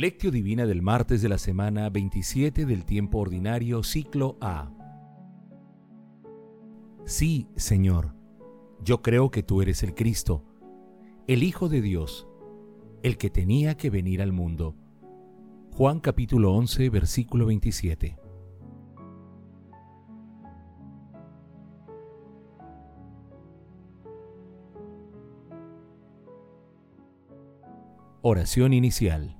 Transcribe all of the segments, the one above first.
Lectio Divina del martes de la semana 27 del tiempo ordinario, ciclo A. Sí, Señor, yo creo que tú eres el Cristo, el Hijo de Dios, el que tenía que venir al mundo. Juan capítulo 11, versículo 27. Oración inicial.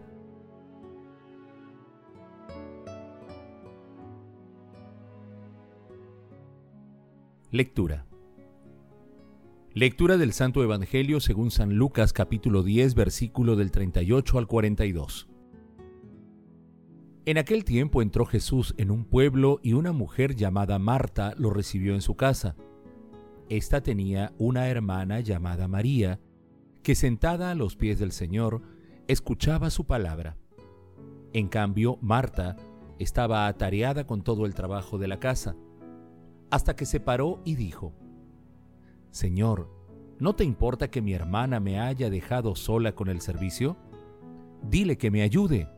Lectura. Lectura del Santo Evangelio según San Lucas capítulo 10 versículo del 38 al 42. En aquel tiempo entró Jesús en un pueblo y una mujer llamada Marta lo recibió en su casa. Esta tenía una hermana llamada María, que sentada a los pies del Señor, escuchaba su palabra. En cambio, Marta estaba atareada con todo el trabajo de la casa hasta que se paró y dijo, Señor, ¿no te importa que mi hermana me haya dejado sola con el servicio? Dile que me ayude.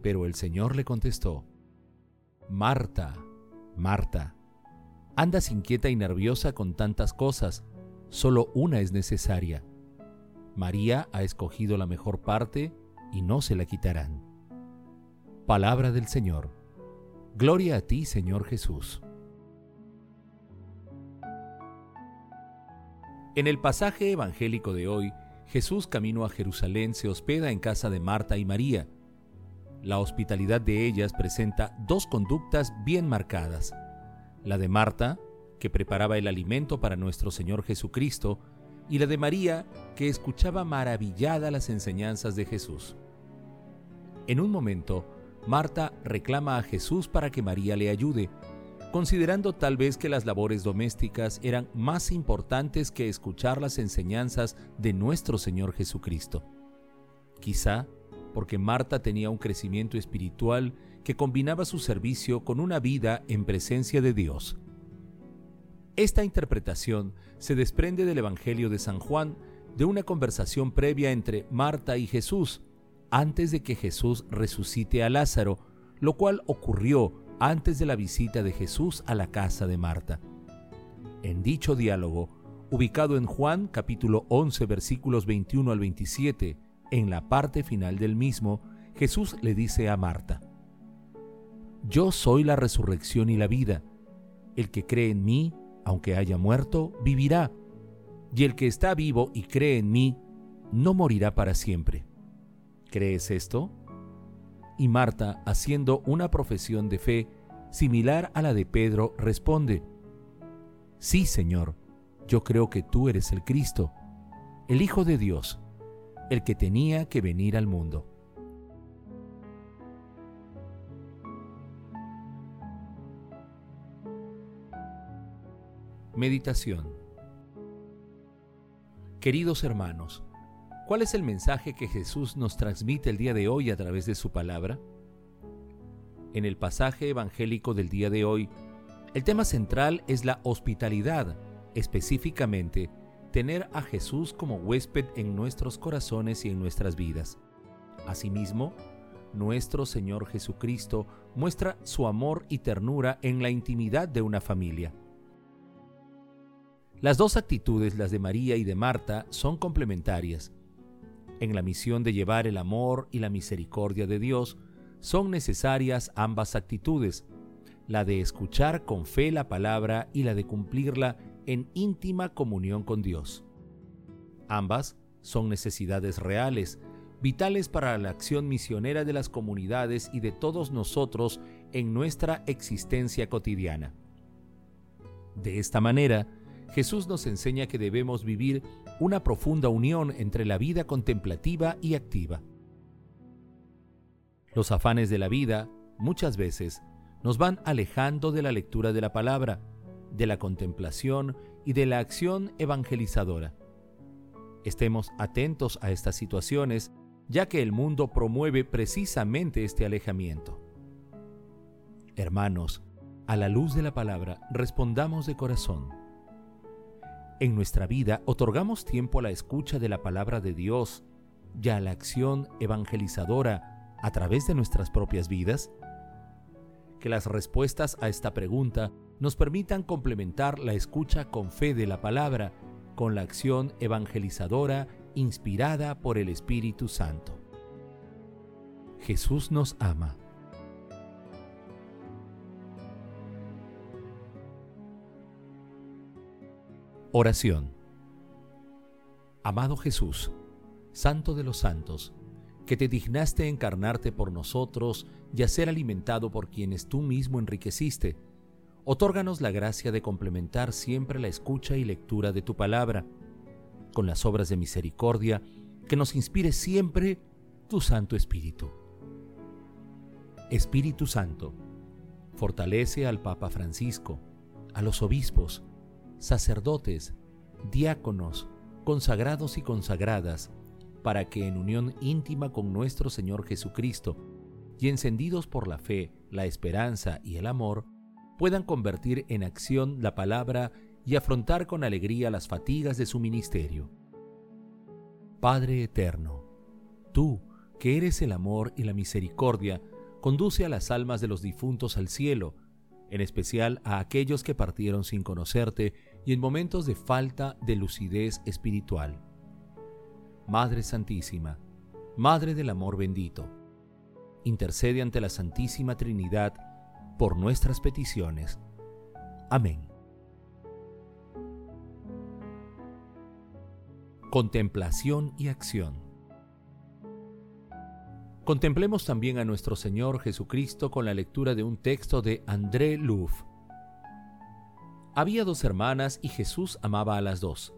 Pero el Señor le contestó, Marta, Marta, andas inquieta y nerviosa con tantas cosas, solo una es necesaria. María ha escogido la mejor parte y no se la quitarán. Palabra del Señor. Gloria a ti, Señor Jesús. En el pasaje evangélico de hoy, Jesús camino a Jerusalén se hospeda en casa de Marta y María. La hospitalidad de ellas presenta dos conductas bien marcadas. La de Marta, que preparaba el alimento para nuestro Señor Jesucristo, y la de María, que escuchaba maravillada las enseñanzas de Jesús. En un momento, Marta reclama a Jesús para que María le ayude, considerando tal vez que las labores domésticas eran más importantes que escuchar las enseñanzas de nuestro Señor Jesucristo. Quizá porque Marta tenía un crecimiento espiritual que combinaba su servicio con una vida en presencia de Dios. Esta interpretación se desprende del Evangelio de San Juan de una conversación previa entre Marta y Jesús, antes de que Jesús resucite a Lázaro, lo cual ocurrió antes de la visita de Jesús a la casa de Marta. En dicho diálogo, ubicado en Juan capítulo 11 versículos 21 al 27, en la parte final del mismo, Jesús le dice a Marta, Yo soy la resurrección y la vida. El que cree en mí, aunque haya muerto, vivirá. Y el que está vivo y cree en mí, no morirá para siempre. ¿Crees esto? Y Marta, haciendo una profesión de fe similar a la de Pedro, responde, Sí, Señor, yo creo que tú eres el Cristo, el Hijo de Dios, el que tenía que venir al mundo. Meditación Queridos hermanos, ¿Cuál es el mensaje que Jesús nos transmite el día de hoy a través de su palabra? En el pasaje evangélico del día de hoy, el tema central es la hospitalidad, específicamente tener a Jesús como huésped en nuestros corazones y en nuestras vidas. Asimismo, nuestro Señor Jesucristo muestra su amor y ternura en la intimidad de una familia. Las dos actitudes, las de María y de Marta, son complementarias en la misión de llevar el amor y la misericordia de Dios, son necesarias ambas actitudes, la de escuchar con fe la palabra y la de cumplirla en íntima comunión con Dios. Ambas son necesidades reales, vitales para la acción misionera de las comunidades y de todos nosotros en nuestra existencia cotidiana. De esta manera, Jesús nos enseña que debemos vivir una profunda unión entre la vida contemplativa y activa. Los afanes de la vida, muchas veces, nos van alejando de la lectura de la palabra, de la contemplación y de la acción evangelizadora. Estemos atentos a estas situaciones, ya que el mundo promueve precisamente este alejamiento. Hermanos, a la luz de la palabra, respondamos de corazón. En nuestra vida otorgamos tiempo a la escucha de la palabra de Dios y a la acción evangelizadora a través de nuestras propias vidas. Que las respuestas a esta pregunta nos permitan complementar la escucha con fe de la palabra con la acción evangelizadora inspirada por el Espíritu Santo. Jesús nos ama. Oración. Amado Jesús, Santo de los Santos, que te dignaste encarnarte por nosotros y a ser alimentado por quienes tú mismo enriqueciste, otórganos la gracia de complementar siempre la escucha y lectura de tu palabra, con las obras de misericordia que nos inspire siempre tu Santo Espíritu. Espíritu Santo, fortalece al Papa Francisco, a los obispos, sacerdotes, diáconos, consagrados y consagradas, para que en unión íntima con nuestro Señor Jesucristo y encendidos por la fe, la esperanza y el amor, puedan convertir en acción la palabra y afrontar con alegría las fatigas de su ministerio. Padre eterno, tú, que eres el amor y la misericordia, conduce a las almas de los difuntos al cielo, en especial a aquellos que partieron sin conocerte y en momentos de falta de lucidez espiritual. Madre Santísima, Madre del Amor bendito, intercede ante la Santísima Trinidad por nuestras peticiones. Amén. Contemplación y acción. Contemplemos también a nuestro Señor Jesucristo con la lectura de un texto de André Louf. Había dos hermanas y Jesús amaba a las dos.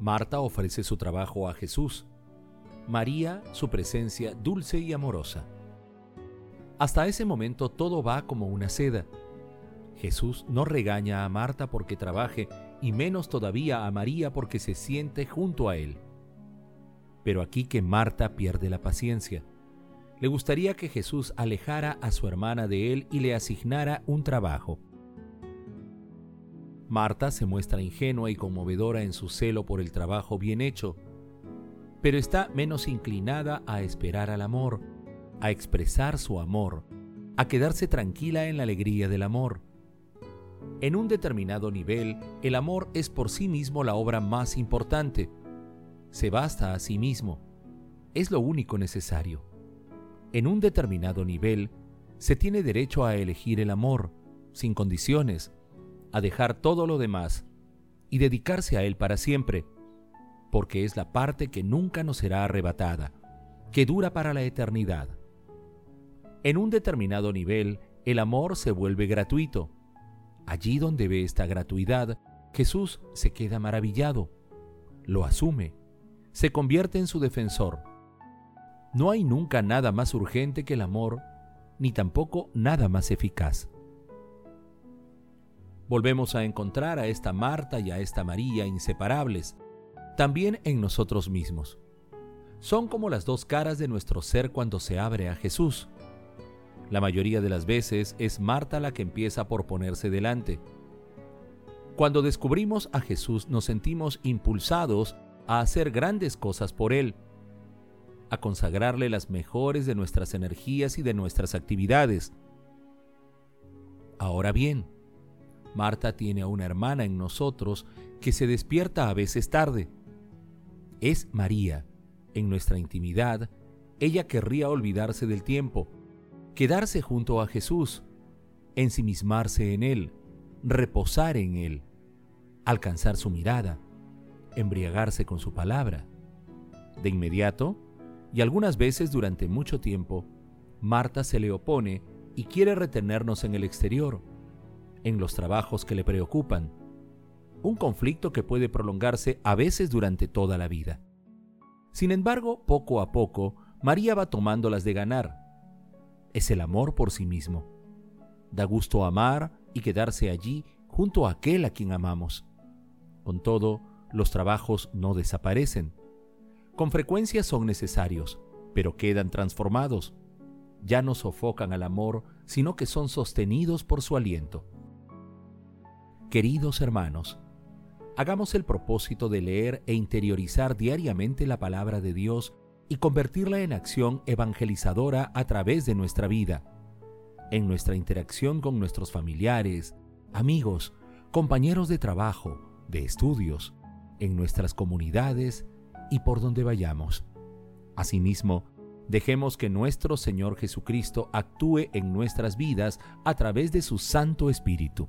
Marta ofrece su trabajo a Jesús, María su presencia dulce y amorosa. Hasta ese momento todo va como una seda. Jesús no regaña a Marta porque trabaje y menos todavía a María porque se siente junto a él. Pero aquí que Marta pierde la paciencia. Le gustaría que Jesús alejara a su hermana de él y le asignara un trabajo. Marta se muestra ingenua y conmovedora en su celo por el trabajo bien hecho, pero está menos inclinada a esperar al amor, a expresar su amor, a quedarse tranquila en la alegría del amor. En un determinado nivel, el amor es por sí mismo la obra más importante. Se basta a sí mismo. Es lo único necesario. En un determinado nivel, se tiene derecho a elegir el amor, sin condiciones, a dejar todo lo demás y dedicarse a Él para siempre, porque es la parte que nunca nos será arrebatada, que dura para la eternidad. En un determinado nivel, el amor se vuelve gratuito. Allí donde ve esta gratuidad, Jesús se queda maravillado, lo asume, se convierte en su defensor. No hay nunca nada más urgente que el amor, ni tampoco nada más eficaz volvemos a encontrar a esta Marta y a esta María inseparables, también en nosotros mismos. Son como las dos caras de nuestro ser cuando se abre a Jesús. La mayoría de las veces es Marta la que empieza por ponerse delante. Cuando descubrimos a Jesús nos sentimos impulsados a hacer grandes cosas por Él, a consagrarle las mejores de nuestras energías y de nuestras actividades. Ahora bien, Marta tiene a una hermana en nosotros que se despierta a veces tarde. Es María. En nuestra intimidad, ella querría olvidarse del tiempo, quedarse junto a Jesús, ensimismarse en Él, reposar en Él, alcanzar su mirada, embriagarse con su palabra. De inmediato, y algunas veces durante mucho tiempo, Marta se le opone y quiere retenernos en el exterior en los trabajos que le preocupan, un conflicto que puede prolongarse a veces durante toda la vida. Sin embargo, poco a poco, María va tomándolas de ganar, es el amor por sí mismo. Da gusto amar y quedarse allí junto a aquel a quien amamos. Con todo, los trabajos no desaparecen. Con frecuencia son necesarios, pero quedan transformados. Ya no sofocan al amor, sino que son sostenidos por su aliento. Queridos hermanos, hagamos el propósito de leer e interiorizar diariamente la palabra de Dios y convertirla en acción evangelizadora a través de nuestra vida, en nuestra interacción con nuestros familiares, amigos, compañeros de trabajo, de estudios, en nuestras comunidades y por donde vayamos. Asimismo, dejemos que nuestro Señor Jesucristo actúe en nuestras vidas a través de su Santo Espíritu.